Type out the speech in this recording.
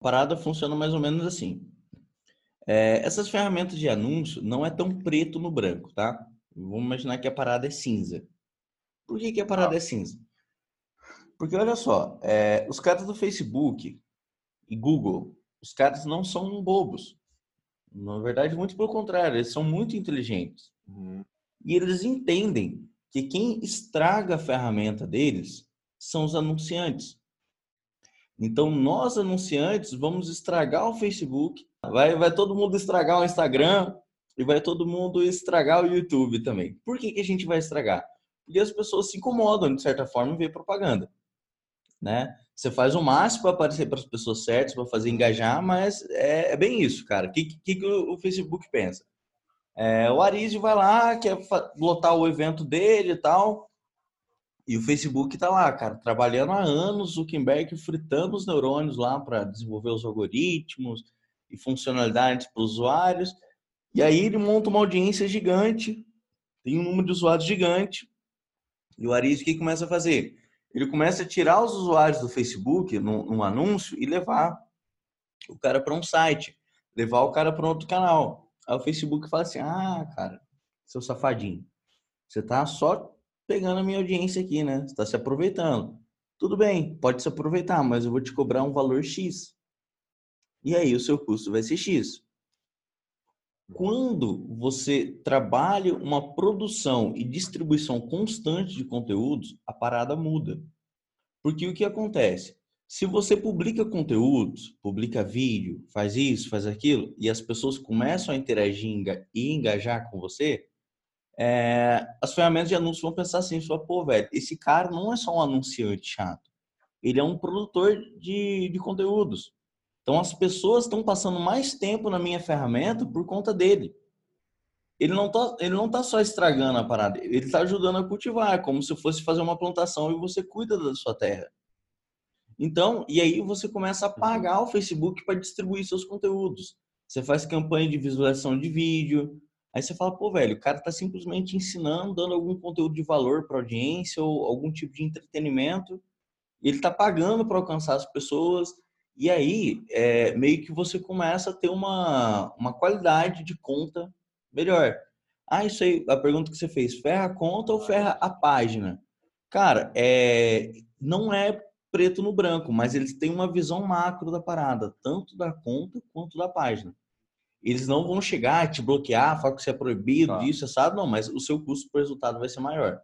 Parada funciona mais ou menos assim. É, essas ferramentas de anúncio não é tão preto no branco, tá? Vamos imaginar que a parada é cinza. Por que, que a parada é cinza? Porque olha só, é, os caras do Facebook e Google, os caras não são bobos. Na verdade, muito pelo contrário, eles são muito inteligentes. Uhum. E eles entendem que quem estraga a ferramenta deles são os anunciantes. Então, nós anunciantes vamos estragar o Facebook, vai, vai todo mundo estragar o Instagram e vai todo mundo estragar o YouTube também. Por que, que a gente vai estragar? Porque as pessoas se incomodam, de certa forma, em ver propaganda. Né? Você faz o máximo para aparecer para as pessoas certas, para fazer engajar, mas é, é, bem isso, cara. O que, que, que o Facebook pensa? É, o Arizio vai lá, quer lotar o evento dele e tal, e o Facebook tá lá, cara, trabalhando há anos, Zuckerberg fritando os neurônios lá para desenvolver os algoritmos e funcionalidades para os usuários. E aí ele monta uma audiência gigante, tem um número de usuários gigante. E o Arizio o que começa a fazer? Ele começa a tirar os usuários do Facebook num, num anúncio e levar o cara para um site, levar o cara para outro canal. Aí o Facebook fala assim: "Ah, cara, seu safadinho, você tá só pegando a minha audiência aqui, né? Você está se aproveitando. Tudo bem, pode se aproveitar, mas eu vou te cobrar um valor X. E aí o seu custo vai ser X. Quando você trabalha uma produção e distribuição constante de conteúdos, a parada muda. Porque o que acontece? Se você publica conteúdos, publica vídeo, faz isso, faz aquilo, e as pessoas começam a interagir e engajar com você, é, as ferramentas de anúncio vão pensar assim, falar, pô, velho, esse cara não é só um anunciante chato, ele é um produtor de, de conteúdos. Então as pessoas estão passando mais tempo na minha ferramenta por conta dele. Ele não tá, ele não tá só estragando a parada, ele está ajudando a cultivar, é como se fosse fazer uma plantação e você cuida da sua terra. Então, e aí você começa a pagar o Facebook para distribuir seus conteúdos. Você faz campanha de visualização de vídeo, Aí você fala, pô, velho, o cara tá simplesmente ensinando, dando algum conteúdo de valor para audiência ou algum tipo de entretenimento, ele tá pagando para alcançar as pessoas. E aí, é, meio que você começa a ter uma, uma qualidade de conta melhor. Ah, isso aí, a pergunta que você fez, ferra a conta ou ferra a página? Cara, é, não é preto no branco, mas eles têm uma visão macro da parada, tanto da conta quanto da página. Eles não vão chegar a te bloquear, falar que você é proibido, tá. disso, sabe? Não, mas o seu custo por resultado vai ser maior.